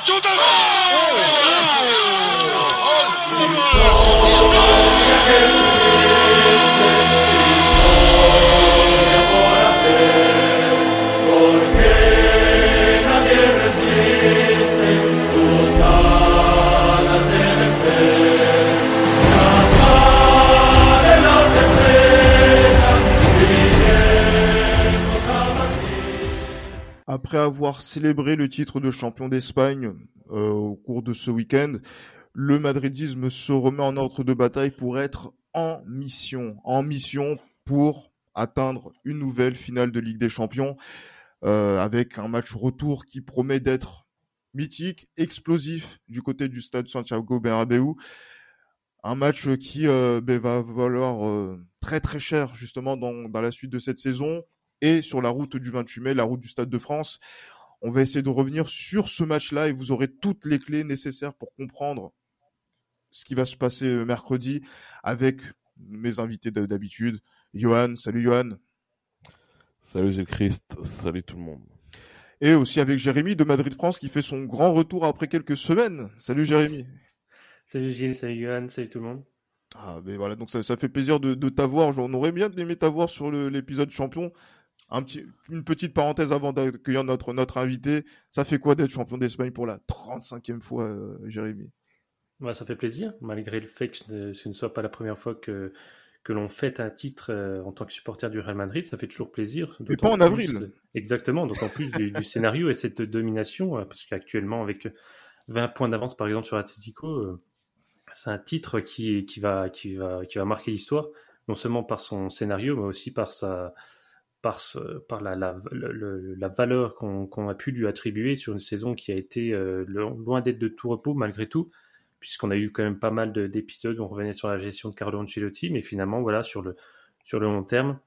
battuta! Après avoir célébré le titre de champion d'Espagne euh, au cours de ce week-end, le madridisme se remet en ordre de bataille pour être en mission, en mission pour atteindre une nouvelle finale de Ligue des Champions, euh, avec un match retour qui promet d'être mythique, explosif du côté du stade Santiago Bernabéu. Un match qui euh, ben, va valoir très très cher justement dans la suite de cette saison et sur la route du 28 mai, la route du Stade de France. On va essayer de revenir sur ce match-là et vous aurez toutes les clés nécessaires pour comprendre ce qui va se passer euh, mercredi avec mes invités d'habitude. Johan, salut Johan. Salut Gilles Christ, salut tout le monde. Et aussi avec Jérémy de Madrid France qui fait son grand retour après quelques semaines. Salut Jérémy. Salut Gilles, salut Johan, salut tout le monde. Ah, mais voilà, donc ça, ça fait plaisir de, de t'avoir. On aurait bien aimé t'avoir sur l'épisode champion. Un petit, une petite parenthèse avant d'accueillir notre, notre invité. Ça fait quoi d'être champion d'Espagne pour la 35e fois, euh, Jérémy? Bah, Ça fait plaisir, malgré le fait que ce ne soit pas la première fois que, que l'on fête un titre euh, en tant que supporter du Real Madrid. Ça fait toujours plaisir. Et pas en avril. Plus, exactement, d'autant plus du, du, scénario et cette domination, euh, parce qu'actuellement, avec 20 points d'avance par exemple sur Atletico, euh, c'est un titre qui, qui, va, qui, va, qui va marquer l'histoire, non seulement par son scénario, mais aussi par sa par, par la, la, la valeur qu'on qu a pu lui attribuer sur une saison qui a été euh, loin d'être de tout repos malgré tout, puisqu'on a eu quand même pas mal d'épisodes où on revenait sur la gestion de Carlo Ancelotti, mais finalement, voilà, sur le, sur le long terme,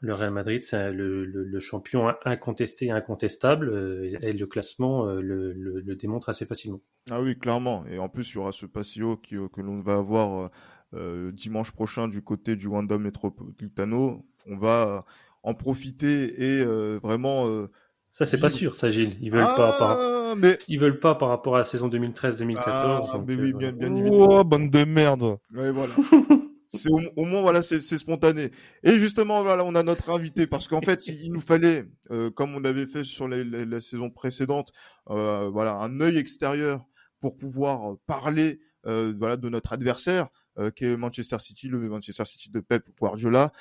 le Real Madrid, c'est le, le, champion incontesté et incontestable, euh, et le classement euh, le, le, démontre assez facilement. Ah oui, clairement. Et en plus, il y aura ce passio qui, que l'on va avoir euh, dimanche prochain du côté du Wanda Metropolitano. On va en profiter et euh, vraiment. Euh, ça c'est pas sûr, ça Gilles. Ils veulent ah, pas par... mais ils veulent pas par rapport à la saison 2013-2014. Ah, mais oui, euh, bien, bien évidemment. Oh, bande de merde. Ouais, voilà. c'est au, au, moins voilà, c'est spontané. Et justement voilà, on a notre invité parce qu'en fait, il, nous fallait, euh, comme on avait fait sur la, la, la saison précédente, euh, voilà, un œil extérieur pour pouvoir parler voilà de notre adversaire euh, qui est Manchester City, le Manchester City de Pep Guardiola,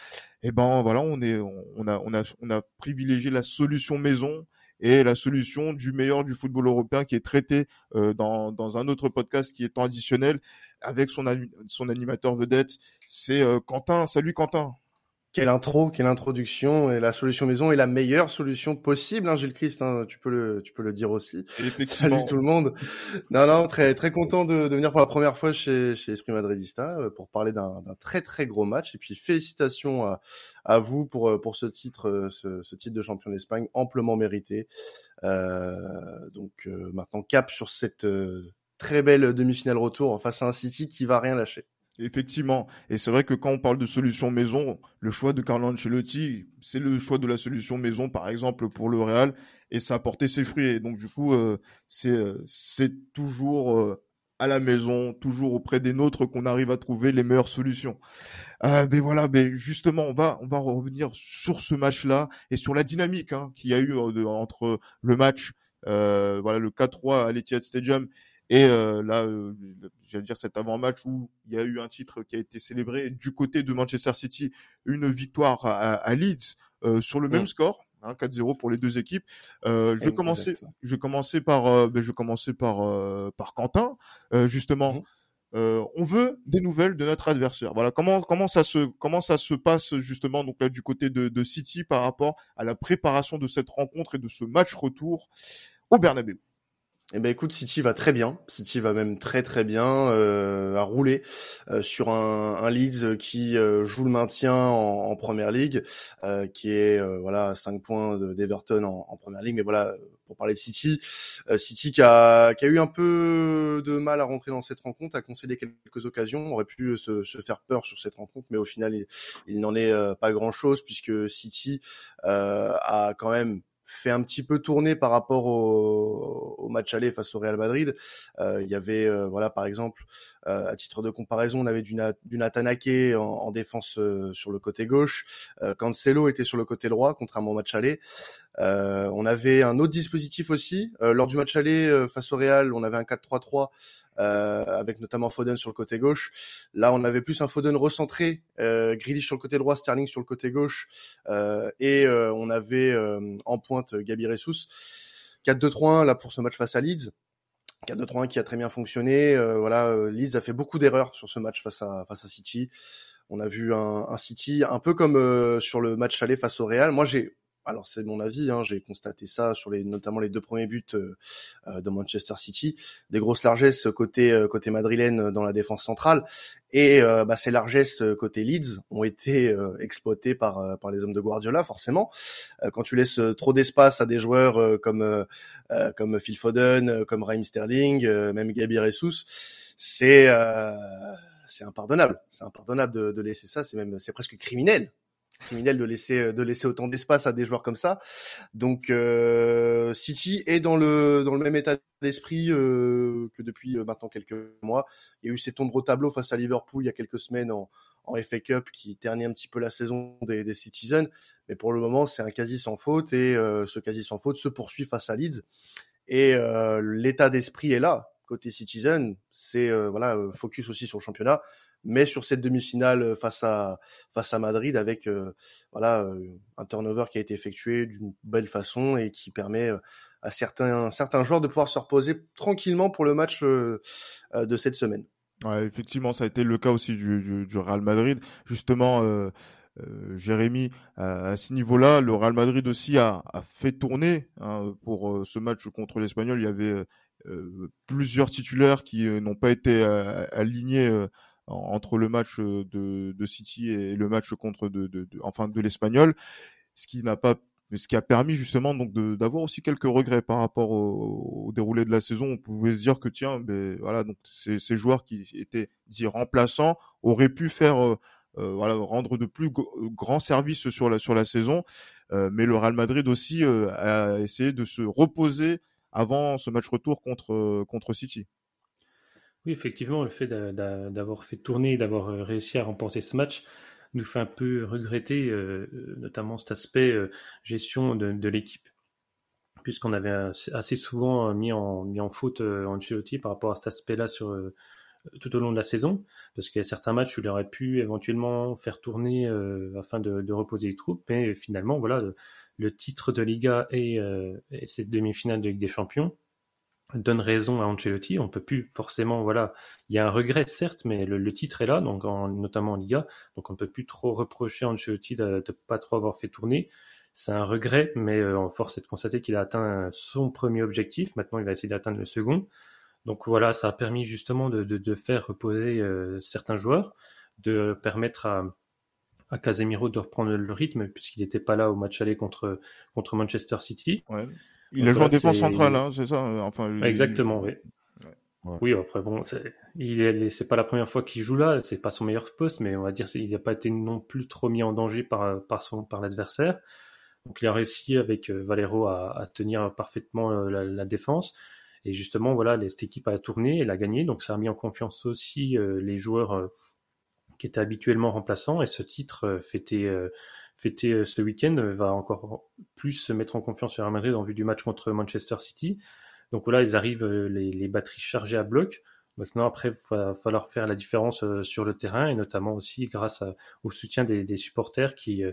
et eh ben voilà, on est, on a, on a, on a privilégié la solution maison et la solution du meilleur du football européen qui est traité euh, dans, dans un autre podcast qui est traditionnel avec son, son animateur vedette, c'est euh, Quentin. Salut Quentin. Quelle intro, quelle introduction et la solution maison est la meilleure solution possible, hein, Gilles Christ. Hein, tu peux le, tu peux le dire aussi. Salut tout le monde. Non, non, très, très content de, de venir pour la première fois chez, chez Esprit Madridista euh, pour parler d'un très, très gros match. Et puis félicitations à, à vous pour, euh, pour ce titre, euh, ce, ce titre de champion d'Espagne amplement mérité. Euh, donc euh, maintenant cap sur cette très belle demi-finale retour face à un City qui va rien lâcher. Effectivement. Et c'est vrai que quand on parle de solution maison, le choix de Carlo Ancelotti, c'est le choix de la solution maison, par exemple, pour le Real, et ça a porté ses fruits. Et donc, du coup, euh, c'est, euh, c'est toujours euh, à la maison, toujours auprès des nôtres qu'on arrive à trouver les meilleures solutions. Euh, mais voilà, mais justement, on va, on va revenir sur ce match-là et sur la dynamique hein, qu'il y a eu entre le match, voilà, le 4-3 à l'Etihad Stadium et euh, là, euh, j'allais dire cet avant-match où il y a eu un titre qui a été célébré du côté de Manchester City, une victoire à, à Leeds euh, sur le même score. Hein, 4-0 pour les deux équipes. Euh, je vais commencer, je vais commencer par, euh, ben, je vais commencer par euh, par Quentin, justement. Mmh. on veut des nouvelles de notre adversaire. Voilà comment comment ça se comment ça se passe justement donc là du côté de, de City par rapport à la préparation de cette rencontre et de ce match retour au Bernabeu? Eh ben écoute, City va très bien. City va même très très bien, euh, à rouler euh, sur un, un, Leeds qui euh, joue le maintien en, en première ligue, euh, qui est euh, voilà 5 points d'Everton en, en, première ligue. Mais voilà, pour parler de City, euh, City qui a, qui a eu un peu de mal à rentrer dans cette rencontre, a concédé quelques occasions, aurait pu se, se faire peur sur cette rencontre, mais au final il, il n'en est pas grand chose puisque City a quand même fait un petit peu tourner par rapport au, au match aller face au Real Madrid. Euh, il y avait, euh, voilà, par exemple, euh, à titre de comparaison, on avait du, Nathan en, en défense sur le côté gauche. Cancelo était sur le côté droit, contrairement au match aller. on avait un autre dispositif aussi. lors du match aller face au Real, on avait un 4-3-3 euh, avec notamment Foden sur le côté gauche. Là, on avait plus un Foden recentré, euh, Grealish sur le côté droit, Sterling sur le côté gauche, euh, et euh, on avait euh, en pointe Gabi Ressus. 4-2-3-1 là pour ce match face à Leeds. 4-2-3-1 qui a très bien fonctionné. voilà, Leeds a fait beaucoup d'erreurs sur ce match face à face à City. On a vu un, un City un peu comme sur le match aller face au Real. Moi, j'ai alors c'est mon avis, hein, j'ai constaté ça sur les notamment les deux premiers buts euh, euh, de Manchester City, des grosses largesses côté euh, côté madrilène dans la défense centrale. Et bah, ces largesses côté Leeds ont été exploitées par par les hommes de Guardiola forcément. quand tu laisses trop d'espace à des joueurs comme comme Phil Foden, comme Raheem Sterling, même Gabi Jesus, c'est c'est impardonnable, c'est impardonnable de, de laisser ça, c'est même c'est presque criminel criminel de laisser de laisser autant d'espace à des joueurs comme ça. Donc euh, City est dans le dans le même état d'esprit euh, que depuis euh, maintenant quelques mois. Il y a eu cet ombre au tableau face à Liverpool il y a quelques semaines en, en FA Cup qui ternit un petit peu la saison des, des Citizens, mais pour le moment c'est un quasi sans faute et euh, ce quasi sans faute se poursuit face à Leeds et euh, l'état d'esprit est là côté Citizen, c'est voilà focus aussi sur le championnat mais sur cette demi-finale euh, face à face à Madrid avec euh, voilà euh, un turnover qui a été effectué d'une belle façon et qui permet à certains certains joueurs de pouvoir se reposer tranquillement pour le match de cette semaine. Effectivement, ça a été le cas aussi du, du, Real Madrid. Justement, Jérémy, à ce niveau-là, le Real Madrid aussi a, a fait tourner hein, pour ce match contre l'Espagnol. Il y avait plusieurs titulaires qui n'ont pas été alignés entre le match euh, de, de City et le match contre de, de, de enfin de l'Espagnol, ce qui n'a pas ce qui a permis justement donc d'avoir aussi quelques regrets par rapport au, déroulé de la saison. On pouvait se dire que tiens, ben voilà, donc ces, ces joueurs qui étaient dits remplaçants auraient pu faire euh, euh voilà rendre de plus grands services sur la sur la saison, euh, mais le Real Madrid aussi euh, a essayé de se reposer avant ce match retour contre contre City. Oui, effectivement, le fait d'avoir fait tourner, d'avoir euh, réussi à remporter ce match nous fait un peu regretter euh, notamment cet aspect euh, gestion de, l'équipe, puisqu'on avait assez souvent mis en, en faute Ancelotti par rapport à cet aspect-là sur tout au long de la saison, parce qu'il y a certains matchs où il aurait pu éventuellement faire tourner afin de, reposer les troupes, mais finalement, voilà, le, titre de Liga et, et cette demi-finale de Ligue des Champions donne raison à Ancelotti. On peut plus forcément, voilà, il y a un regret certes, mais le, titre est là, donc notamment en Liga, donc on peut plus trop reprocher à Ancelotti de, ne pas trop avoir fait tourner. C'est un regret, mais euh, en force est de constater qu'il a atteint son premier objectif. Maintenant, il va essayer d'atteindre le second. Donc voilà, ça a permis justement de, faire reposer euh, certains joueurs, de permettre à, à Casemiro de reprendre le rythme puisqu'il n'était pas là au match aller contre contre Manchester City. Ouais. Il a joué en défense centrale, hein, c'est ça euh, Exactement, oui. Oui, après bon, c'est il c'est pas la première fois qu'il joue là, c'est pas son meilleur poste, mais on va dire il n'a pas été non plus trop mis en danger par par son par l'adversaire. Donc il a réussi avec euh, Valero à, à tenir parfaitement euh, la, la, défense. Et justement, voilà, cette équipe a tourné, elle a gagné, donc ça a mis en confiance aussi les joueurs qui étaient habituellement remplaçants. Et ce titre fêté fêté euh, ce week-end euh, va encore plus se mettre en confiance sur Real Madrid en vue du match contre Manchester City. Donc voilà, ils arrivent euh, les, batteries chargées à bloc. Maintenant, après, il va falloir faire la différence sur le terrain et notamment aussi grâce au soutien des, supporters qui,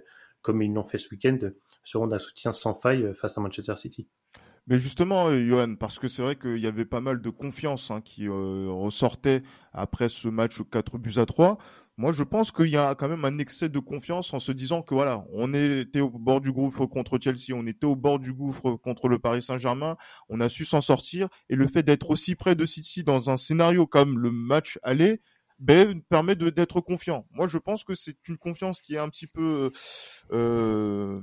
comme ils l'ont fait ce week-end, seront d'un soutien sans faille face à Manchester City. Mais justement, Johan, parce que c'est vrai qu'il y avait pas mal de confiance hein, qui ressortait après ce match 4 buts à 3. Moi, je pense qu'il y a quand même un excès de confiance en se disant que voilà, on était au bord du gouffre contre Chelsea, on était au bord du gouffre contre le Paris Saint-Germain, on a su s'en sortir et le fait d'être aussi près de City dans un scénario comme le match aller, ben, permet de d'être confiant. Moi, je pense que c'est une confiance qui est un petit peu euh,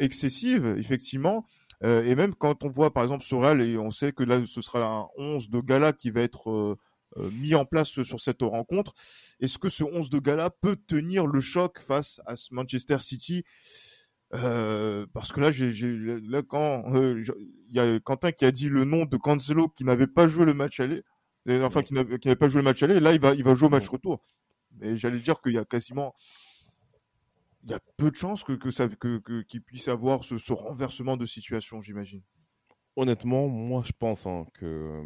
excessive, effectivement. Euh, et même quand on voit, par exemple, sur Real, et on sait que là, ce sera un 11 de gala qui va être euh, mis en place sur cette rencontre. Est-ce que ce 11 de gala peut tenir le choc face à ce Manchester City? Euh, parce que là, j'ai, là quand il y a Quentin qui a dit le nom de Cancelo qui n'avait pas joué le match aller, enfin qui n'avait, qui n'avait pas joué le match aller, et là il va, il va jouer au match retour. Mais j'allais dire qu'il y a quasiment, il y a peu de chances que, que ça, que, qu'il puisse avoir ce, ce renversement de situation, j'imagine. Honnêtement, moi je pense hein, que,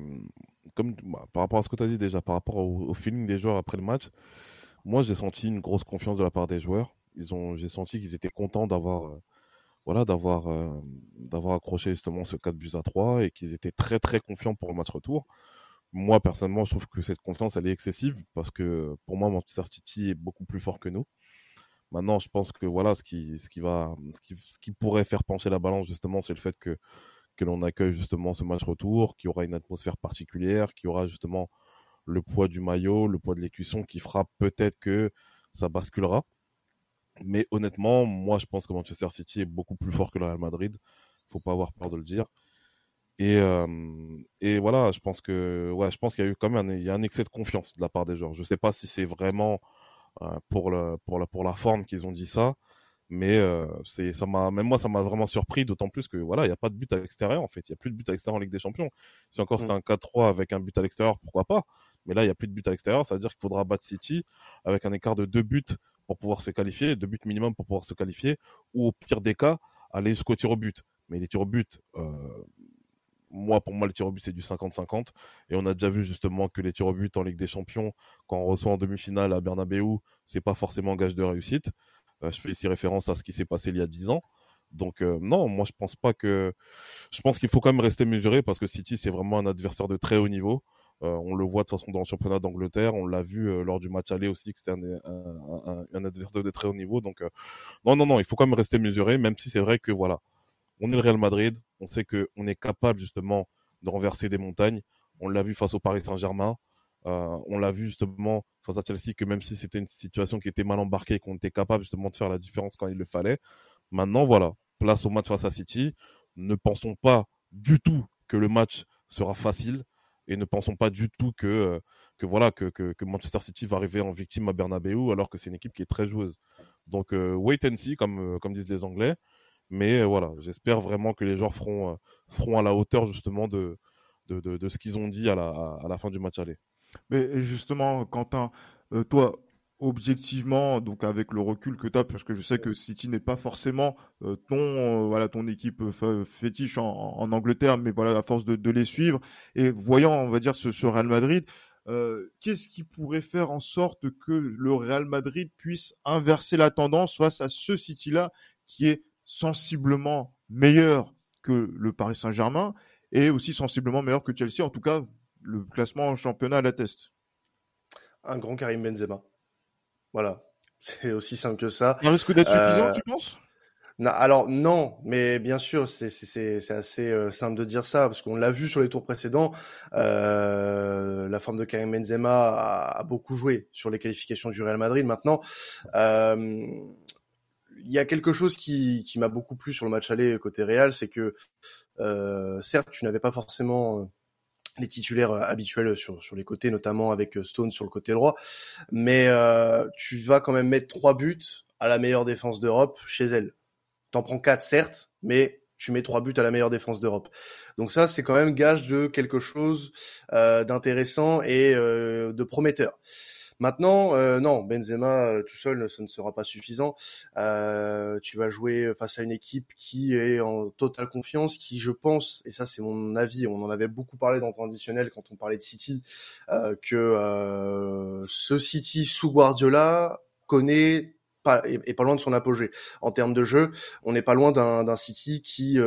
comme bah, par rapport à ce que tu as dit déjà, par rapport au, feeling des joueurs après le match, moi j'ai senti une grosse confiance de la part des joueurs. Ils ont, j'ai senti qu'ils étaient contents d'avoir, euh, voilà, d'avoir, euh, d'avoir accroché justement ce 4 buts à 3 et qu'ils étaient très très confiants pour le match retour. Moi personnellement, je trouve que cette confiance elle est excessive parce que pour moi Manchester City est beaucoup plus fort que nous. Maintenant, je pense que voilà, ce qui, ce qui va, ce qui, ce qui pourrait faire pencher la balance justement, c'est le fait que que l'on accueille justement ce match retour, qui aura une atmosphère particulière, qui aura justement le poids du maillot, le poids de l'écusson qui fera peut-être que ça basculera. Mais honnêtement, moi je pense que Manchester City est beaucoup plus fort que le Real Madrid. Faut pas avoir peur de le dire. Et, euh, voilà, je pense que ouais, je pense qu'il y a eu quand même un, il y a un excès de confiance de la part des joueurs. Je sais pas si c'est vraiment euh, pour la forme qu'ils ont dit ça, mais euh, c'est ça m'a même moi ça m'a vraiment surpris d'autant plus que voilà il y a pas de but à l'extérieur en fait il y a plus de but à l'extérieur en Ligue des Champions si encore c'était mm. un 4-3 avec un but à l'extérieur pourquoi pas? Mais là il y a plus de but à l'extérieur ça veut dire qu'il faudra battre City avec un écart de deux buts pour pouvoir se qualifier deux buts minimum pour pouvoir se qualifier ou au pire des cas aller jusqu'au tir au but mais les tirs au but euh, moi, pour moi, le tir au but, c'est du 50-50. Et on a déjà vu justement que les tirs au but en Ligue des Champions, quand on reçoit en demi-finale à Bernabeu, c'est pas forcément gage de réussite. Euh, je fais ici référence à ce qui s'est passé il y a 10 ans. Donc euh, non, moi je pense pas que je pense qu'il faut quand même rester mesuré parce que City c'est vraiment un adversaire de très haut niveau. Euh, on le voit de toute façon dans le championnat d'Angleterre, on l'a vu lors du match aller aussi que c'était un, un, adversaire de très haut niveau. Donc non non non, il faut quand même rester mesuré, même si c'est vrai que voilà, on est le Real Madrid, on sait que on est capable justement de renverser des montagnes. On l'a vu face au Paris Saint-Germain. Euh, on l'a vu justement face à Chelsea que même si c'était une situation qui était mal embarquée, qu'on était capable justement de faire la différence quand il le fallait. Maintenant, voilà, place au match face à City. Ne pensons pas du tout que le match sera facile et ne pensons pas du tout que euh, que voilà que, que, Manchester City va arriver en victime à Bernabeu alors que c'est une équipe qui est très joueuse. Donc euh, wait and see comme comme disent les Anglais. Mais voilà, j'espère vraiment que les joueurs feront seront à la hauteur justement de de, de, ce qu'ils ont dit à la, à la fin du match aller. Mais justement, Quentin, euh, toi, objectivement, donc avec le recul que tu as, parce je sais que City n'est pas forcément euh, ton euh, voilà ton équipe fétiche en, Angleterre, mais voilà à force de, les suivre. Et voyant, on va dire ce, Real Madrid, qu'est-ce qui pourrait faire en sorte que le Real Madrid puisse inverser la tendance face à ce City-là qui est sensiblement meilleur que le Paris Saint-Germain et aussi sensiblement meilleur que Chelsea, en tout cas le classement en championnat l'atteste. Un grand Karim Benzema. Voilà. C'est aussi simple que ça. Un risque d'être suffisant, euh, tu penses? Alors non, mais bien sûr, c'est assez euh, simple de dire ça parce qu'on l'a vu sur les tours précédents. Euh, la forme de Karim Benzema a, beaucoup joué sur les qualifications du Real Madrid. Maintenant, il y a quelque chose qui, qui m'a beaucoup plu sur le match aller côté Real, c'est que certes, tu n'avais pas forcément les titulaires euh, habituels sur, sur les côtés, notamment avec euh, Stone sur le côté droit. Mais euh, tu vas quand même mettre trois buts à la meilleure défense d'Europe chez elle. T'en prends quatre, certes, mais tu mets trois buts à la meilleure défense d'Europe. Donc ça, c'est quand même gage de quelque chose d'intéressant et de prometteur. Maintenant, euh, non, Benzema euh, tout seul, ça ne sera pas suffisant. Euh, tu vas jouer face à une équipe qui est en totale confiance, qui, je pense, et ça c'est mon avis, on en avait beaucoup parlé dans le traditionnel quand on parlait de City, que ce City sous Guardiola connaît pas, est, pas loin de son apogée en termes de jeu. On n'est pas loin d'un City qui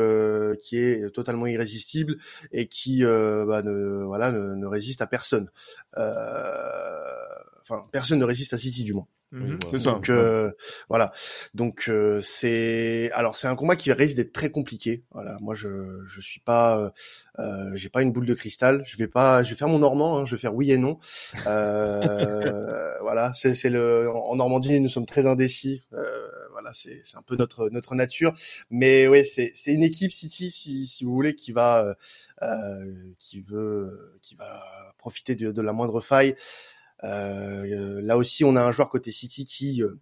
qui est totalement irrésistible et qui bah, ne voilà ne, ne, résiste à personne. Euh, enfin personne ne résiste à City du moins. Mhm. c'est ça. Donc euh, voilà. Donc euh, c'est alors c'est un combat qui risque d'être très compliqué. Voilà, moi je je suis pas euh, j'ai pas une boule de cristal. Je vais pas je vais faire mon normand. Hein, je vais faire oui et non. voilà, c'est c'est le en Normandie nous sommes très indécis. voilà, c'est c'est un peu notre notre nature. Mais oui, c'est c'est une équipe City si si vous voulez qui va qui veut qui va profiter de la moindre faille. Euh, là aussi, on a un joueur côté City qui euh,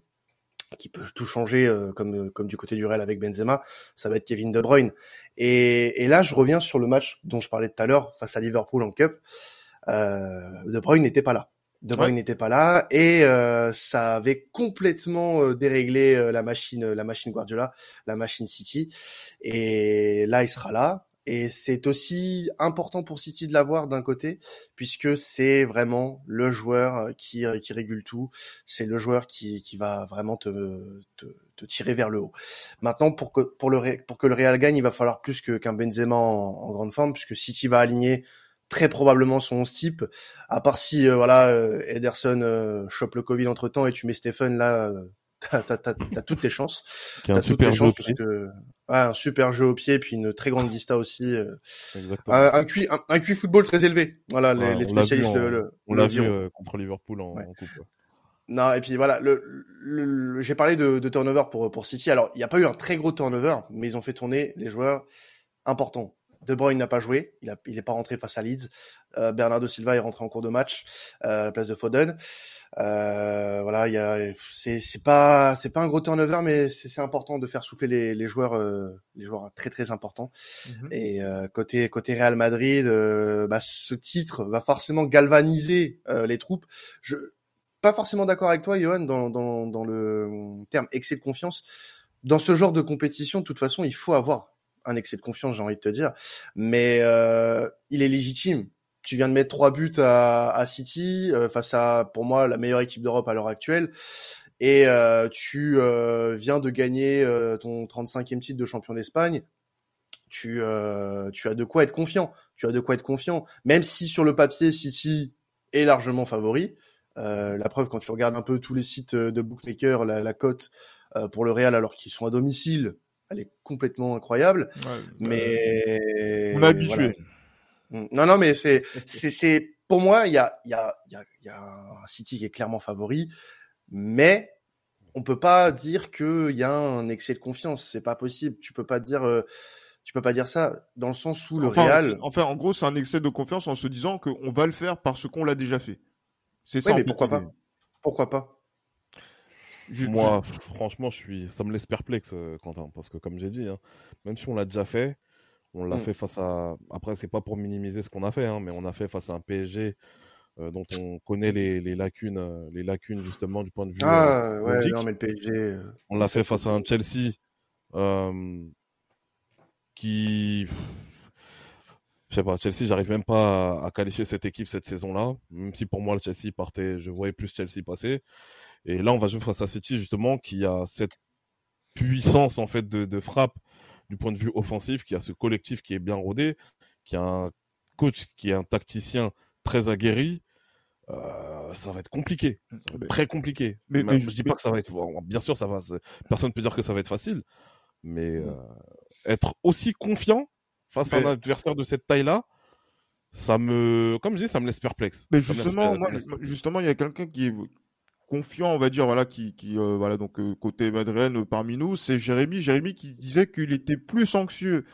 qui peut tout changer euh, comme comme du côté du Real avec Benzema, ça va être Kevin De Bruyne. Et, et là, je reviens sur le match dont je parlais tout à l'heure face à Liverpool en Cup. Euh, de Bruyne n'était pas là. De Bruyne n'était pas là et euh, ça avait complètement euh, déréglé la machine, la machine Guardiola, la machine City. Et là, il sera là. Et c'est aussi important pour City de l'avoir d'un côté, puisque c'est vraiment le joueur qui, qui régule tout. C'est le joueur qui, qui va vraiment te, te, te, tirer vers le haut. Maintenant, pour que, pour le, pour que le Real gagne, il va falloir plus qu'un Benzema en, grande forme, puisque City va aligner très probablement son 11 type, à part si euh, voilà euh, Ederson euh, chope le Covid entre temps et tu mets Stephen là t'as, t'as, toutes les chances. T'as toutes les chances parce que un super jeu au pied puis une très grande vista aussi. Euh, un, un, QI, un, football très élevé. Voilà, les, les spécialistes le, On l'a vu euh, contre Liverpool en, coupe. Non, et puis voilà, le, le, j'ai parlé de, de, turnover pour pour City. Alors, il n'y a pas eu un très gros turnover, mais ils ont fait tourner les joueurs importants. De Bruyne n'a pas joué, il a, il est pas rentré face à Leeds. Euh, Bernardo Silva est rentré en cours de match euh, à la place de Foden. Euh, voilà, il y a, c'est, c'est pas, c'est pas un gros turnover, mais c'est, c'est important de faire souffler les, les joueurs, euh, les joueurs très très importants. Mhm. Et euh, côté côté Real Madrid, euh, bah, ce titre va forcément galvaniser les troupes. Je, pas forcément d'accord avec toi, Johan, dans, dans, dans le terme excès de confiance. Dans ce genre de compétition, de toute façon, il faut avoir un excès de confiance, j'ai envie de te dire. Mais euh, il est légitime. Tu viens de mettre trois buts à, à City euh, face à, pour moi, la meilleure équipe d'Europe à l'heure actuelle. Et euh, tu euh, viens de gagner euh, ton 35e titre de champion d'Espagne. Tu, tu as de quoi être confiant. Tu as de quoi être confiant. Même si sur le papier, City est largement favori. la preuve, quand tu regardes un peu tous les sites de bookmakers, la, la cote pour le Real alors qu'ils sont à domicile, elle est complètement incroyable. mais on est habitué. Mm. Non, non, mais c'est, c'est, c'est, pour moi, il y a, il y a, il y a, il y a un City qui est clairement favori, mais on peut pas dire qu'il y a un excès de confiance. C'est pas possible. Tu peux pas dire, euh, tu peux pas dire ça dans le sens où le Real. Enfin, en gros, c'est un excès de confiance en se disant qu'on va le faire parce qu'on l'a déjà fait. C'est ça. mais pourquoi pas Pourquoi pas moi, franchement, je suis, ça me laisse perplexe, euh, Quentin, parce que comme j'ai dit, hein, même si on l'a déjà fait, on l'a mm. fait face à. Après, c'est pas pour minimiser ce qu'on a fait, hein, mais on a fait face à un PSG euh, dont on connaît les, les lacunes, euh, les lacunes justement du point de vue. Ah ouais, non mais le PSG. on l'a fait face à un Chelsea qui. Je sais pas, Chelsea, j'arrive même pas à, à qualifier cette équipe cette saison-là. Même si pour moi le Chelsea partait, je voyais plus Chelsea passer. Et là, on va jouer face à City, justement, qui a cette puissance, en fait, de, de frappe du point de vue offensif, qui a ce collectif qui est bien rodé, qui a un coach qui est un tacticien très aguerri. Euh, ça va être compliqué, très compliqué. Mais, mais je, dis pas que ça va être. Bien sûr, ça va. Personne peut dire que ça va être facile, mais euh, être aussi confiant face à un adversaire de cette taille-là, ça me, comme je dis, ça me laisse perplexe. Mais justement, justement, il y a quelqu'un qui, confiant, on va dire, voilà, qui, qui euh, voilà, donc euh, côté Madeleine euh, parmi nous, c'est Jérémy. Jérémy qui disait qu'il était plus anxieux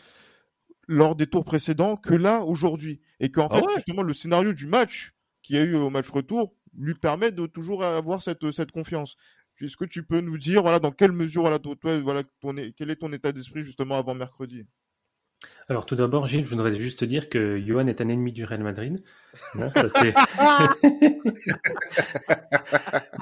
lors des tours précédents que là aujourd'hui, et qu'en ah fait, justement, le scénario du match qu'il y a eu au match retour lui permet de toujours avoir cette cette confiance. Est-ce que tu peux nous dire, voilà, dans quelle mesure, voilà, toi, voilà, ton, quel est ton état d'esprit justement avant mercredi? Alors tout d'abord, Gilles, je voudrais juste dire que Johan est un ennemi du Real Madrid.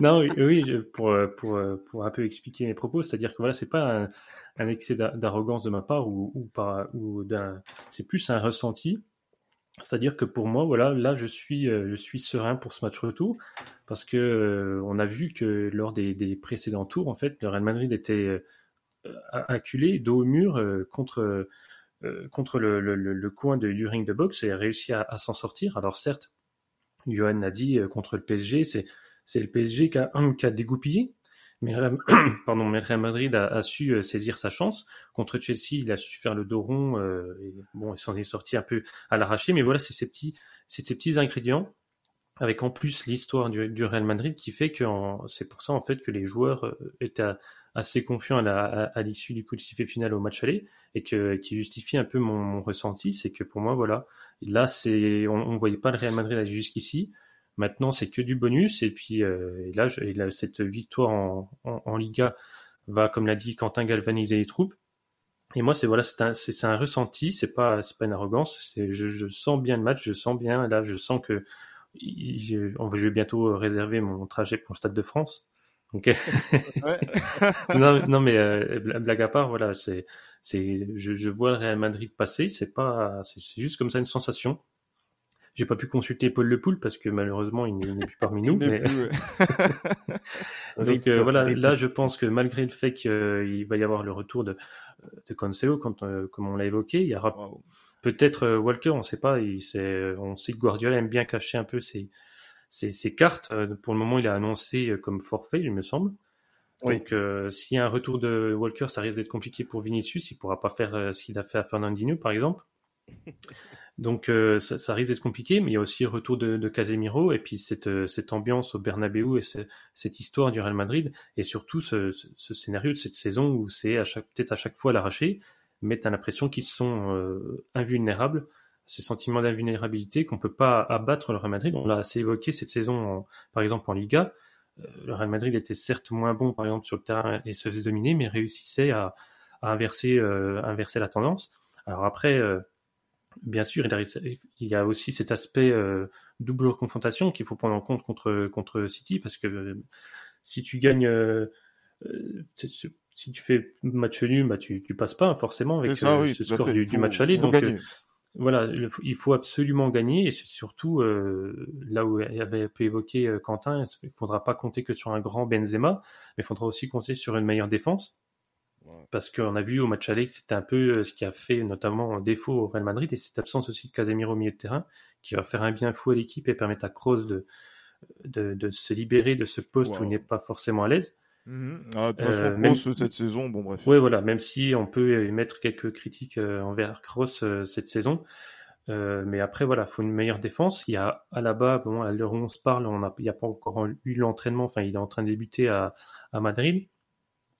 Non, oui, pour, pour, pour un peu expliquer mes propos, c'est-à-dire que voilà, c'est pas un, excès d'arrogance de ma part ou, ou, pas, ou d'un, c'est plus un ressenti. C'est-à-dire que pour moi, voilà, là, je suis, je suis serein pour ce match retour parce que on a vu que lors des, des, précédents tours, en fait, le Real Madrid était euh, acculé dos au mur euh, contre euh, contre le, le, le, coin de, du ring de boxe et a réussi à, à s'en sortir. Alors certes, Johan a dit euh, contre le PSG, c'est c'est le PSG qui a, qui a dégoupillé, mais, pardon, mais Real Madrid a, a, su euh, saisir sa chance. Contre Chelsea, il a su faire le dos rond. Euh, et bon, il s'en est sorti un peu à l'arraché, mais voilà, c'est ces petits, c'est ces petits ingrédients avec en plus l'histoire du, du, Real Madrid qui fait que c'est pour ça en fait que les joueurs étaient assez confiants à l'issue du coup de sifflet final au match aller et que, qui justifie un peu mon, mon ressenti, c'est que pour moi, voilà, là, c'est, on, on voyait pas le Real Madrid jusqu'ici. Maintenant, c'est que du bonus. Et puis euh, et là, je, cette victoire en, en, Liga va, comme l'a dit Quentin, galvaniser les troupes. Et moi, c'est voilà, c'est un, c'est, un ressenti, c'est pas, c'est pas une arrogance. C'est, je, je, sens bien le match, je sens bien. Là, je sens que je, je vais bientôt réserver mon trajet pour le Stade de France. Non, non, mais euh, blague à part, voilà, c'est, c'est, je, je vois le Real Madrid passer. C'est pas, c'est juste comme ça une sensation. J'ai pas pu consulter Paul Le Poule parce que malheureusement il n'est plus parmi nous. Mais... Donc euh, voilà, là je pense que malgré le fait qu'il va y avoir le retour de, de Cancelo, quand, euh, comme on l'a évoqué, il y aura peut-être euh, Walker, on sait pas. Il, on sait que Guardiola aime bien cacher un peu ses, ses, ses, cartes. Pour le moment, il a annoncé comme forfait, il me semble. Donc, s'il y a un retour de Walker, ça risque d'être compliqué pour Vinicius. Il pourra pas faire ce qu'il a fait à Fernandinho, par exemple. Donc euh, ça, ça, risque d'être compliqué, mais il y a aussi le retour de, de Casemiro et puis cette, euh, cette ambiance au Bernabeu et cette histoire du Real Madrid et surtout ce, ce, scénario de cette saison où c'est à chaque peut-être à chaque fois l'arraché, mais tu as l'impression qu'ils sont euh, invulnérables, ce sentiment d'invulnérabilité qu'on peut pas abattre le Real Madrid. On l'a assez évoqué cette saison, par exemple en Liga. le Real Madrid était certes moins bon par exemple sur le terrain et se faisait dominer, mais réussissait à, à inverser, inverser la tendance. Alors après bien sûr, il y a aussi cet aspect euh, double confrontation qu'il faut prendre en compte contre, contre City, parce que euh, si tu gagnes, euh, si tu fais match nul, bah, tu, tu passes pas forcément avec ce score du, match aller. Donc voilà, il faut absolument gagner, et surtout là où il avait pu évoquer Quentin, il ne faudra pas compter que sur un grand Benzema, mais il faudra aussi compter sur une meilleure défense. Parce qu'on a vu au match aller que c'était un peu euh, ce qui a fait notamment défaut au Real Madrid et cette absence aussi de Casemiro au milieu de terrain qui va faire un bien fou à l'équipe et permettre à Kroos de, de, se libérer de ce poste où il n'est pas forcément à l'aise. Mm-hmm. Ah, de euh, même... cette saison, bon bref. Oui, voilà, même si on peut émettre quelques critiques euh, envers Kroos cette saison. mais après, voilà, il faut une meilleure défense. Il y a à la bas, bon, à l'heure où on se parle, on a, il n'y a pas encore eu l'entraînement. Enfin, il est en train de débuter à, à Madrid.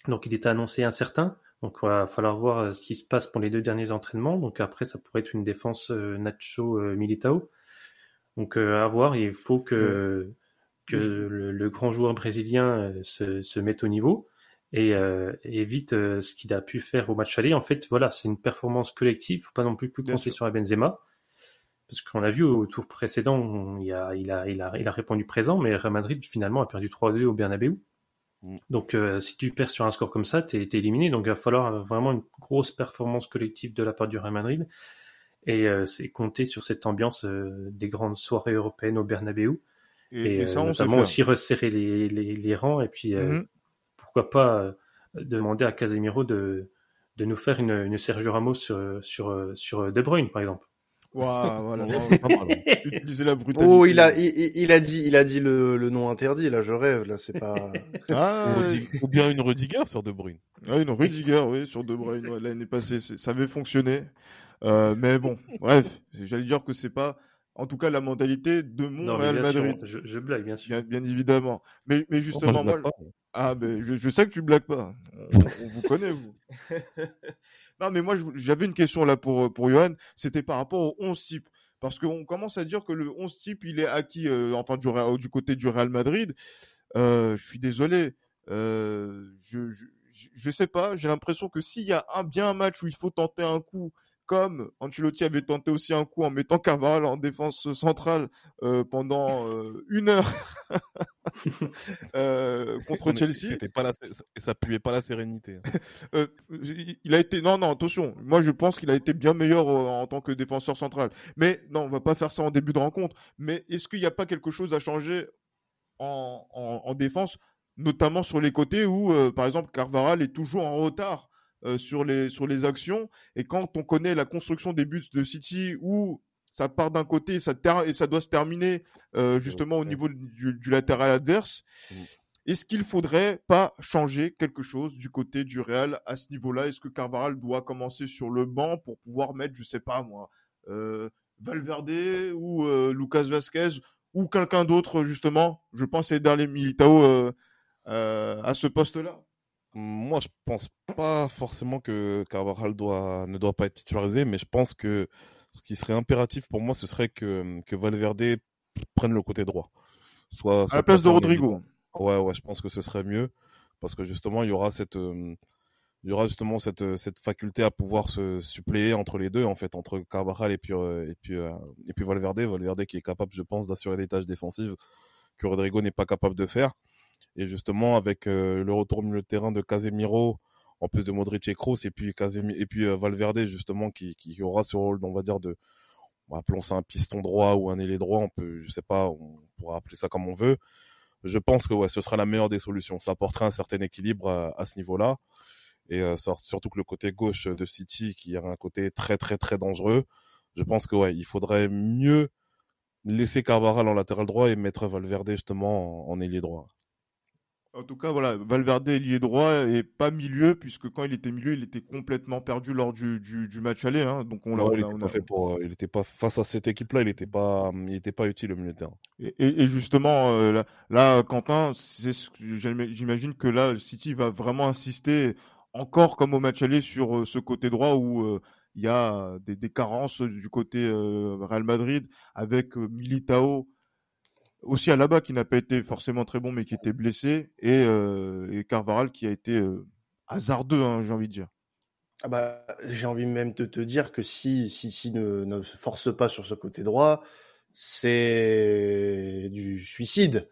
Donc il est annoncé incertain. Donc il va falloir voir euh, ce qui se passe pour les deux derniers entraînements. Donc après, ça pourrait être une défense euh, Nacho euh, Militao. Donc à voir, il faut que, que le, grand joueur brésilien se, se mette au niveau et évite ce qu'il a pu faire au match aller. En fait, voilà, c'est une performance collective. Faut pas non plus plus compter sur la Benzema. Parce qu'on a vu au tour précédent, il a, il, a, il, a, il a répondu présent, mais Real Madrid finalement a perdu 3-2 au Bernabeu. Mm. Donc, euh, si tu perds sur un score comme ça, tu es, éliminé. Donc, il va falloir vraiment une grosse performance collective de la part du Real Madrid. Et euh, c'est compter sur cette ambiance euh, des grandes soirées européennes au Bernabeu. Et, ça, notamment aussi resserrer les, les, rangs. Et puis, mm-hmm. pourquoi pas demander à Casemiro de, de nous faire une, une Sergio Ramos sur, sur, sur De Bruyne, par exemple. Waouh, voilà, Utiliser la brutalité. Oh, il a, il, il, a dit, il a dit le, le nom interdit. Là, je rêve. Là, c'est pas. ah, ou bien une Rudiger sur De Bruyne. Ah, une Rudiger, oui, sur De Bruyne. Ouais, L'année passée, ça avait fonctionné. Euh, mais bon, bref, j'allais dire que c'est pas, en tout cas, la mentalité de mon Real Madrid. je, je, blague, bien sûr. Bien, évidemment. Mais, mais justement, moi, ah, ben, je, je, sais que tu blagues pas. On, on vous connaît, vous. Non, mais moi, j'avais une question là pour, pour Johan. C'était par rapport au 11 type. Parce qu'on commence à dire que le 11 type, il est acquis, euh, enfin, du, du, côté du Real Madrid. Euh, je suis désolé. Euh, je, je, je, sais pas. J'ai l'impression que s'il y a un bien un match où il faut tenter un coup comme Ancelotti avait tenté aussi un coup en mettant Carvalho en défense centrale euh, pendant euh, une heure euh, contre Chelsea. C'était pas la, ça puait pas la sérénité. Hein. il a été, non, non, attention. Moi, je pense qu'il a été bien meilleur en tant que défenseur central. Mais non, on va pas faire ça en début de rencontre. Mais est-ce qu'il n'y a pas quelque chose à changer en, en, en défense, notamment sur les côtés où, par exemple, Carvalho est toujours en retard? Euh, sur les sur les actions. Et quand on connaît la construction des buts de City où ça part d'un côté et ça, et ça doit se terminer euh, justement au niveau du, du latéral adverse. Mm. Est-ce qu'il faudrait pas changer quelque chose du côté du Real à ce niveau-là? Est-ce que Carvaral doit commencer sur le banc pour pouvoir mettre, je sais pas moi, euh, Valverde ou euh, Lucas Vasquez ou quelqu'un d'autre justement? Je pense aider les Militao euh, euh, à ce poste-là. Moi, je pense pas forcément que Carvajal doit, ne doit pas être titularisé, mais je pense que ce qui serait impératif pour moi, ce serait que, que Valverde prenne le côté droit. soit, à la place de Rodrigo. Ouais, ouais, je pense que ce serait mieux parce que justement, il y aura cette, il y aura justement cette, cette faculté à pouvoir se suppléer entre les deux, en fait, entre Carvajal et puis, et puis, et puis Valverde. Valverde qui est capable, je pense, d'assurer des tâches défensives que Rodrigo n'est pas capable de faire. Et justement, avec le retour au milieu de terrain de Casemiro, en plus de Modric et Kroos, et puis Casemiro, et puis Valverde, justement, qui, qui aura ce rôle, on va dire, de, appelons ça un piston droit ou un ailier droit, on peut, je sais pas, on pourra appeler ça comme on veut. Je pense que ouais, ce sera la meilleure des solutions. Ça apportera un certain équilibre à, ce niveau-là. Et euh, surtout que le côté gauche de City, qui a un côté très très très dangereux, je pense que ouais, il faudrait mieux laisser Carvajal en latéral droit et mettre Valverde justement en ailier droit. En tout cas, voilà, Valverde est droit et pas milieu, puisque quand il était milieu, il était complètement perdu lors du, du, match aller. Hein. donc on l'a. il, fait pour, euh, il était pas face à cette équipe-là, il n'était pas, il était pas utile au milieu de terrain. Et, et, justement, euh, là, là, Quentin, c'est ce j'imagine que là, City va vraiment insister encore comme au match aller sur euh, ce côté droit où il y a des, des, carences du côté Real Madrid avec Militao aussi à bas qui n'a pas été forcément très bon mais qui était blessé et, euh, et Carvaral qui a été euh, hasardeux hein, j'ai envie de dire. Ah bah, j'ai envie même de te dire que si si, si ne, ne force pas sur ce côté droit, c'est du suicide.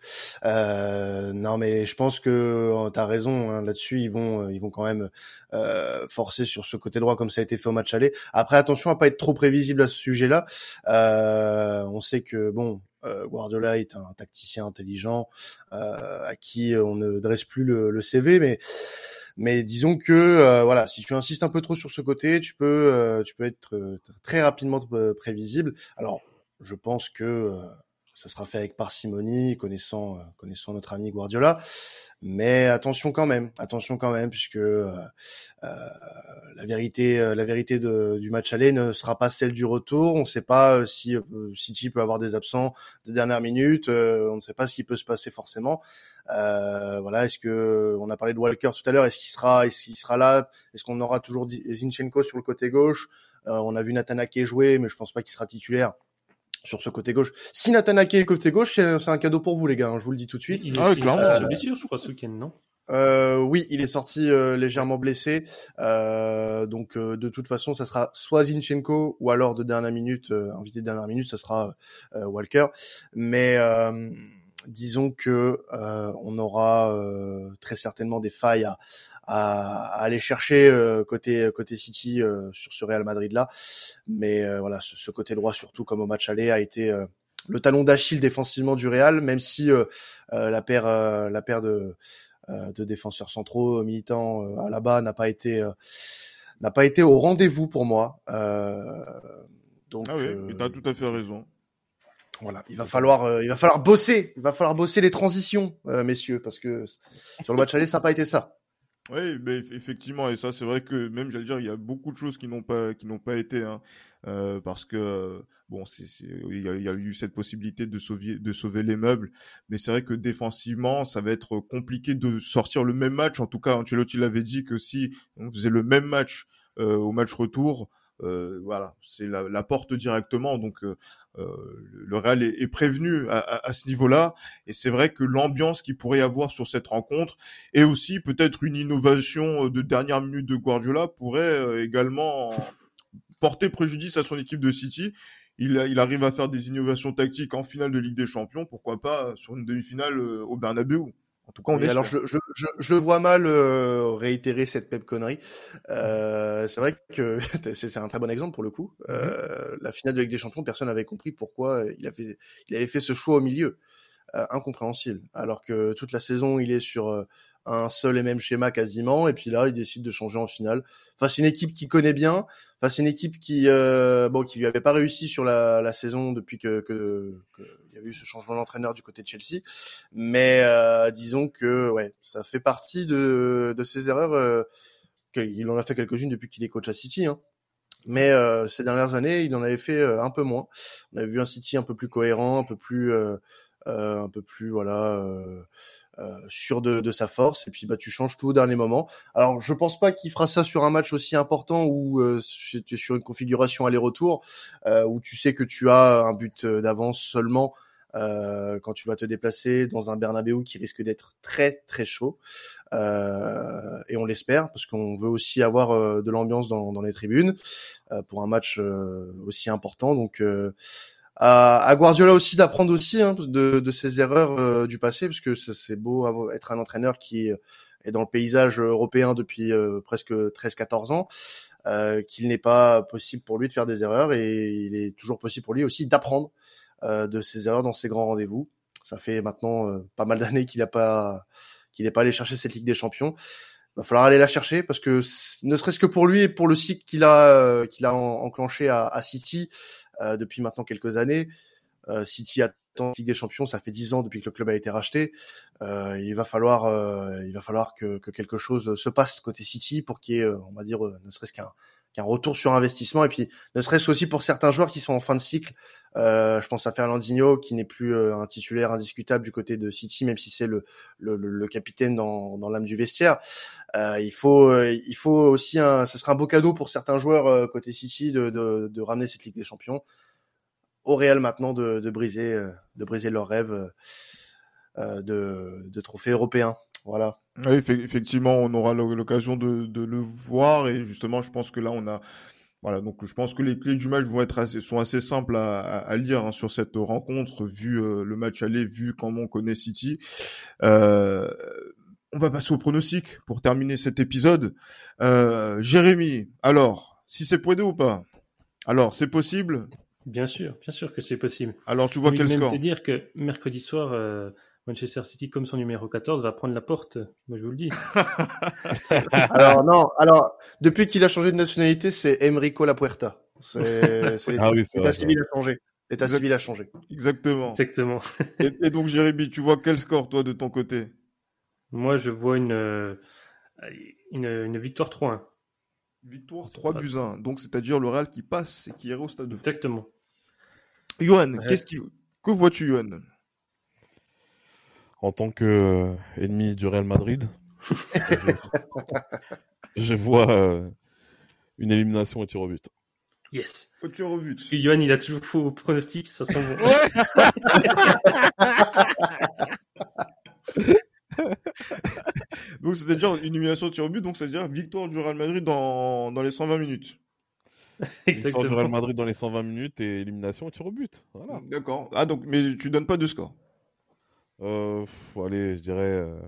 Euh, non, mais je pense que euh, tu as raison hein, là-dessus. Ils vont, ils vont quand même euh, forcer sur ce côté droit comme ça a été fait au match aller. Après, attention à pas être trop prévisible à ce sujet-là. Euh, on sait que bon, euh, Guardiola est un tacticien intelligent euh, à qui on ne dresse plus le, CV, mais mais disons que euh, voilà, si tu insistes un peu trop sur ce côté, tu peux tu peux être très rapidement prévisible. Alors, je pense que ça sera fait avec parcimonie, connaissant connaissant notre ami Guardiola. Mais attention quand même, attention quand même, puisque euh, euh, la vérité, euh, la vérité de, du match aller ne sera pas celle du retour. On ne sait pas si City peut avoir des absents de dernière minute. on ne sait pas ce qui peut se passer forcément. voilà, est-ce que on a parlé de Walker tout à l'heure Est-ce qu'il sera, est-ce sera là? Est-ce qu'on aura toujours Zinchenko sur le côté gauche? On a vu Nathan Ake jouer, mais je pense pas qu'il sera titulaire sur ce côté gauche. Si Natanake est côté gauche, c'est un cadeau pour vous les gars, hein, je vous le dis tout de suite. Il est, ah, clairement. blessure, je crois, ce week-end, non? Euh, oui, il est sorti euh, légèrement blessé, euh, donc euh, de toute façon, ça sera soit Zinchenko ou alors de dernière minute, invité de dernière minute, ça sera Walker. Mais disons que on aura très certainement des failles à, à, aller chercher euh, côté côté City euh, sur ce Real Madrid là. Mais euh, voilà, ce, côté droit surtout comme au match aller a été le talon d'Achille défensivement du Real, même si la paire la paire de de défenseurs centraux militants à la bas n'a pas été n'a pas été au rendez-vous pour moi. donc, ah oui, tu as tout à fait raison. Voilà, il va falloir, il va falloir bosser, il va falloir bosser les transitions, messieurs, parce que sur le match aller, ça n'a pas été ça. Oui, mais effectivement, et ça, c'est vrai que même, j'allais dire, il y a beaucoup de choses qui n'ont pas, qui n'ont pas été, hein, euh, parce que bon, c'est, il, y a, eu cette possibilité de sauver, de sauver les meubles, mais c'est vrai que défensivement, ça va être compliqué de sortir le même match. En tout cas, Ancelotti l'avait dit que si on faisait le même match euh, au match retour, euh, voilà, c'est la, la, porte directement. Donc euh, le Real est, prévenu à, ce niveau-là. Et c'est vrai que l'ambiance qu'il pourrait y avoir sur cette rencontre et aussi peut-être une innovation de dernière minute de Guardiola pourrait euh, également porter préjudice à son équipe de City. Il, il, arrive à faire des innovations tactiques en finale de Ligue des Champions, pourquoi pas sur une demi-finale euh, au Bernabeu. En tout cas, on est alors je, je, je, je, vois mal euh, réitérer cette même connerie. Euh, c'est vrai que c'est un très bon exemple pour le coup. Mm-hmm. Euh, la finale de Ligue des Champions, personne n'avait compris pourquoi il avait, il avait fait ce choix au milieu. Euh, incompréhensible. Alors que toute la saison, il est sur euh, un seul et même schéma quasiment, et puis là, il décide de changer en finale. Face à une équipe qui connaît bien, face à une équipe qui, euh, bon, qui lui avait pas réussi sur la, la saison depuis que, que, que, il y avait eu ce changement d'entraîneur du côté de Chelsea. Mais euh, disons que, ouais, ça fait partie de, de ses erreurs. Euh, il en a fait quelques-unes depuis qu'il est coach à City. Hein. Mais euh, ces dernières années, il en avait fait euh, un peu moins. On avait vu un City un peu plus cohérent, un peu plus, euh, un peu plus, voilà sûr de, de, sa force et puis bah tu changes tout au dernier moment. Alors je pense pas qu'il fera ça sur un match aussi important où euh, tu es sur une configuration aller-retour euh, où tu sais que tu as un but d'avance seulement euh, quand tu vas te déplacer dans un Bernabeu qui risque d'être très très chaud. Euh, et on l'espère parce qu'on veut aussi avoir euh, de l'ambiance dans, dans, les tribunes euh, pour un match euh, aussi important. Donc à, à, Guardiola aussi d'apprendre aussi hein, de, de, ses erreurs du passé parce que c'est beau être un entraîneur qui est dans le paysage européen depuis presque 13-14 ans. Euh, qu'il n'est pas possible pour lui de faire des erreurs et il est toujours possible pour lui aussi d'apprendre euh, de ses erreurs dans ses grands rendez-vous. Ça fait maintenant euh, pas mal d'années qu'il n'a pas qu'il n'est pas allé chercher cette Ligue des Champions. Il va falloir aller la chercher parce que ne serait-ce que pour lui et pour le cycle qu'il a qu'il a enclenché à, à City depuis maintenant quelques années. City attend Ligue des Champions, ça fait dix ans depuis que le club a été racheté. Euh, il va falloir, euh, il va falloir que, que, quelque chose se passe côté City pour qu'il y ait, on va dire, ne serait-ce qu'un qu'un retour sur investissement et puis ne serait-ce aussi pour certains joueurs qui sont en fin de cycle. Euh, je pense à Fernandinho qui n'est plus euh, un titulaire indiscutable du côté de City, même si c'est le, le, le, capitaine dans, dans l'âme du vestiaire. Euh, il faut euh, il faut aussi un, ce sera un beau cadeau pour certains joueurs euh, côté City de, de, de, ramener cette Ligue des Champions au Real maintenant de, de briser de briser leur rêve de, de trophée européen. Voilà. Oui, effectivement, on aura l'occasion de, de, le voir et justement, je pense que là, on a voilà, donc je pense que les clés du match vont être assez, sont assez simples à, à, lire hein, sur cette rencontre, vu euh, le match aller, vu comment on connaît City. Euh, on va passer au pronostic pour terminer cet épisode. Euh, Jérémy, alors, si c'est pour aider ou pas? Alors, c'est possible? Bien sûr, bien sûr que c'est possible. Alors, tu vois quel score Je même te dire que mercredi soir, euh, Manchester City, comme son numéro 14, va prendre la porte. Moi, je vous le dis. alors, non, alors, depuis qu'il a changé de nationalité, c'est Emrico Lapuerta. C'est, c'est ah oui, l'état civil a changé. L'état civil a changé. Exactement. Exactement. et, donc, Jérémy, tu vois quel score, toi, de ton côté? Moi, je vois une, une, une victoire 3-1. Victoire 3 buts 1. Donc, c'est-à-dire le Real qui passe et qui irait au stade de Exactement. Johan, qu'est-ce qui... que vois-tu, Johan? En tant que euh, ennemi du Real Madrid, je, vois euh, une élimination au tir au but. Yes. Au tir au but. Parce que Johan, il a toujours faux pronostic, ça sent bon. donc c'est-à-dire une élimination au tir au but, donc c'est-à-dire victoire du Real Madrid dans, dans les 120 minutes. Exactement. Victoire du Real Madrid dans les 120 minutes et élimination au tir au but. Voilà. D'accord. Ah donc mais tu donnes pas de score. Euh, allez, je dirais. Euh,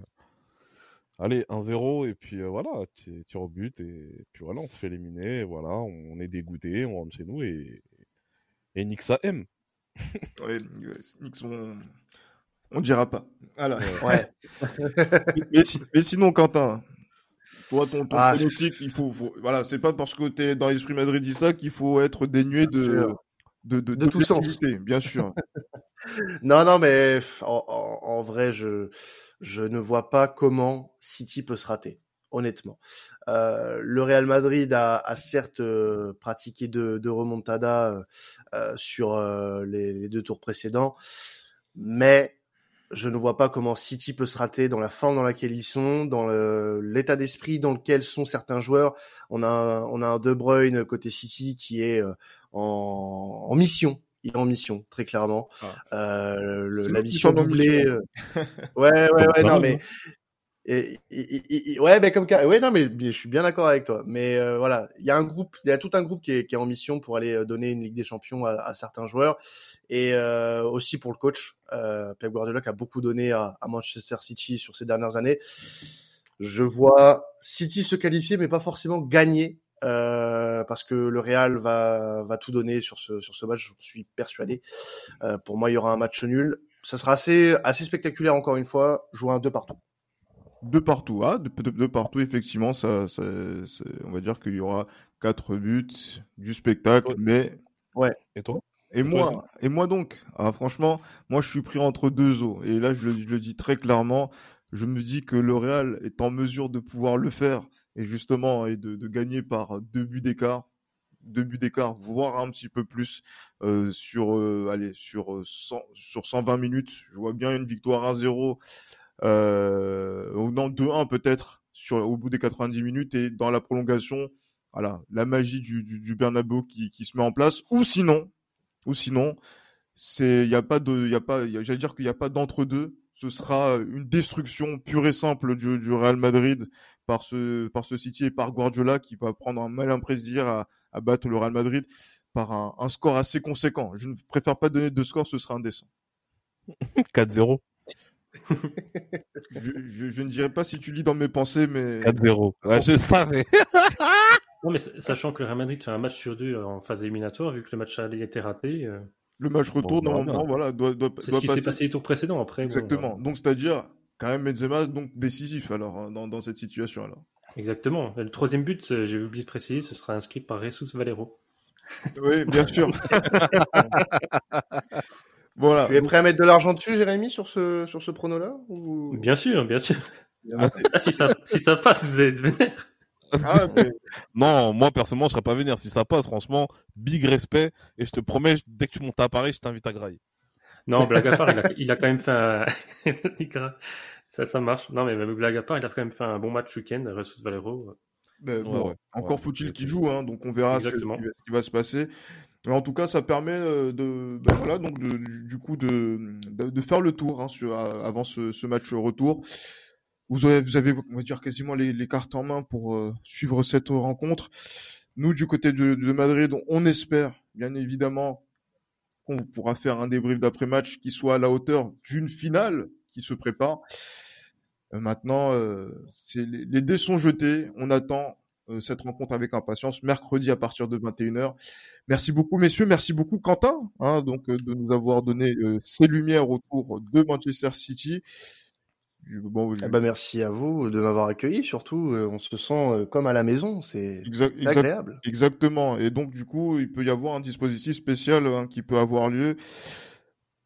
allez, 1-0, et puis euh, voilà, tir au but, et puis voilà, on se fait éliminer, voilà, on est dégoûté, on rentre chez nous, et, et Nix ça aime. ouais, Nix, on... on dira pas. Alors, ouais. et, sinon, Quentin, toi, ton, ton ah, il faut, voilà, c'est pas parce que tu es dans l'esprit madridista qu'il faut être dénué de, de, de, de, tout sens. Bien sûr. non, non, mais en, vrai, je, je ne vois pas comment City peut se rater, honnêtement. Euh, le Real Madrid a, a certes euh, pratiqué de, de remontada euh, sur euh, les, les, deux tours précédents, mais je ne vois pas comment City peut se rater dans la forme dans laquelle ils sont, dans l'état d'esprit dans lequel sont certains joueurs. On a, on a un De Bruyne côté City qui est euh, en, en mission il est en mission, très clairement. Ah. Euh, le, la mission doublée. Euh, ouais, ouais, ouais, non, mais. Et, et, et, ouais, ben comme ouais, non, mais je suis bien d'accord avec toi. Mais euh, voilà, il y a un groupe, il y a tout un groupe qui est, qui est en mission pour aller euh, donner une Ligue des Champions à, à certains joueurs et euh, aussi pour le coach. Euh, Pep Guardiola qui a beaucoup donné à, à, Manchester City sur ces dernières années. Je vois City se qualifier, mais pas forcément gagner euh, parce que le Real va, va tout donner sur ce, sur ce match, je suis persuadé. Euh, pour moi, il y aura un match nul. Ça sera assez, assez spectaculaire encore une fois, jouer un deux partout. Deux partout, ah, deux, partout, effectivement, ça, ça, on va dire qu'il y aura quatre buts, du spectacle, mais. Ouais. Et toi? Et moi, et moi donc, ah, franchement, moi je suis pris entre deux eaux. Et là, je le, je le dis très clairement, je me dis que le Real est en mesure de pouvoir le faire et justement et de, de gagner par deux buts d'écart deux buts d'écart voire un petit peu plus euh, sur euh, allez sur 100, euh, sur 120 minutes je vois bien une victoire 1-0 euh, ou non 2-1 peut-être sur au bout des 90 minutes et dans la prolongation voilà la magie du, du, du Bernabeu qui, qui se met en place ou sinon ou sinon c'est, il y a pas de, il a pas, j'allais dire qu'il n'y a pas d'entre deux. Ce sera une destruction pure et simple du, du Real Madrid par ce, par ce City et par Guardiola qui va prendre un malin plaisir à, à battre le Real Madrid par un, un, score assez conséquent. Je ne préfère pas donner de score, ce sera indécent. 4-0. je, je, je, ne dirais pas si tu lis dans mes pensées, mais. 4-0. Ouais, je savais. non, mais sachant que le Real Madrid fait un match sur deux en phase éliminatoire, vu que le match aller était raté. Euh... Le match retour, bon, normalement, voilà, doit, doit, C'est ce qui s'est passé les tours précédents après. Exactement. Bon, Donc, c'est-à-dire, quand même, Benzema, donc décisif, alors, hein, dans, dans cette situation, alors. Exactement. Le troisième but, euh, j'ai oublié de préciser, ce sera inscrit par Jesus Valero. Oui, bien sûr. voilà. Tu es prêt à mettre de l'argent dessus, Jérémy, sur ce, sur ce prono-là ou... Bien sûr, bien sûr. ah, si, ça, si ça passe, vous êtes vénère. Ah, mais... non, moi personnellement, je serais pas vénère. Si ça passe, franchement, big respect. Et je te promets, dès que tu montes à Paris, je t'invite à grailler. Non, blague à part, il a, il a quand même fait un... ça, ça marche. Non, mais blague à part, il a quand même fait un bon match week-end, Ressus Valero. Ben, bon, ouais, encore ouais, faut-il qu'il joue, hein, donc on verra ce, ce, qui va se passer. Mais en tout cas, ça permet de, ben, voilà, donc de, du, du, coup de, de, de, faire le tour hein, sur, avant ce, ce, match retour. Vous avez, vous avez, on va dire quasiment les, les cartes en main pour euh, suivre cette rencontre. Nous, du côté de, de Madrid, on espère, bien évidemment, qu'on pourra faire un débrief d'après-match qui soit à la hauteur d'une finale qui se prépare. Euh, maintenant, euh, les, les, dés sont jetés. On attend euh, cette rencontre avec impatience mercredi à partir de 21h. Merci beaucoup, messieurs. Merci beaucoup, Quentin, hein, donc euh, de nous avoir donné ces lumières autour de Manchester City. Bon, je... eh ben, merci à vous de m'avoir accueilli. Surtout, on se sent comme à la maison. C'est exact, agréable. Exactement. Et donc, du coup, il peut y avoir un dispositif spécial hein, qui peut avoir lieu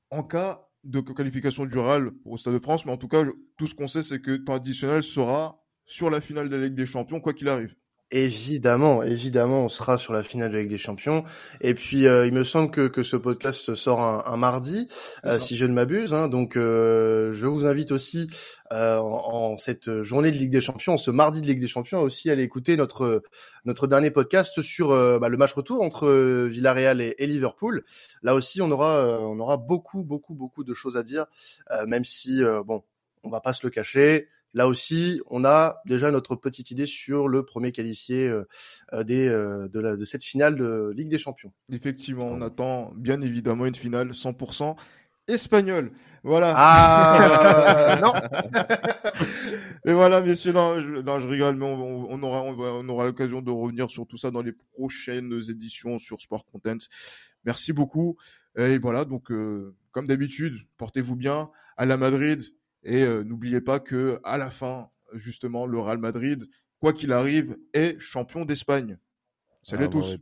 en cas de qualification durale au Stade de France, mais en tout cas, tout ce qu'on sait, c'est que temps additionnel sera sur la finale de la Ligue des Champions, quoi qu'il arrive. Évidemment, évidemment, on sera sur la finale de la Ligue des Champions. Et puis, euh, il me semble que, que ce podcast sort un, un mardi, euh, si je ne m'abuse. Hein. Donc, euh, je vous invite aussi euh, en, en, cette journée de Ligue des Champions, ce mardi de Ligue des Champions, aussi à aller écouter notre notre dernier podcast sur euh, bah, le match retour entre Villarreal et, et, Liverpool. Là aussi, on aura on aura beaucoup, beaucoup, beaucoup de choses à dire, même si bon, on va pas se le cacher Là aussi, on a déjà notre petite idée sur le premier qualifié euh, euh des, euh, de, la, de cette finale de Ligue des Champions. Effectivement, on attend bien évidemment une finale 100% espagnole. Voilà. Ah non. Et voilà, messieurs, non, je, non, je rigole, mais on, on aura, on, aura l'occasion de revenir sur tout ça dans les prochaines éditions sur Sport Content. Merci beaucoup. Et voilà, donc euh, comme d'habitude, portez-vous bien. À la Madrid, et euh, n'oubliez pas que à la fin, justement, le Real Madrid, quoi qu'il arrive, est champion d'Espagne. Salut ah, à tous.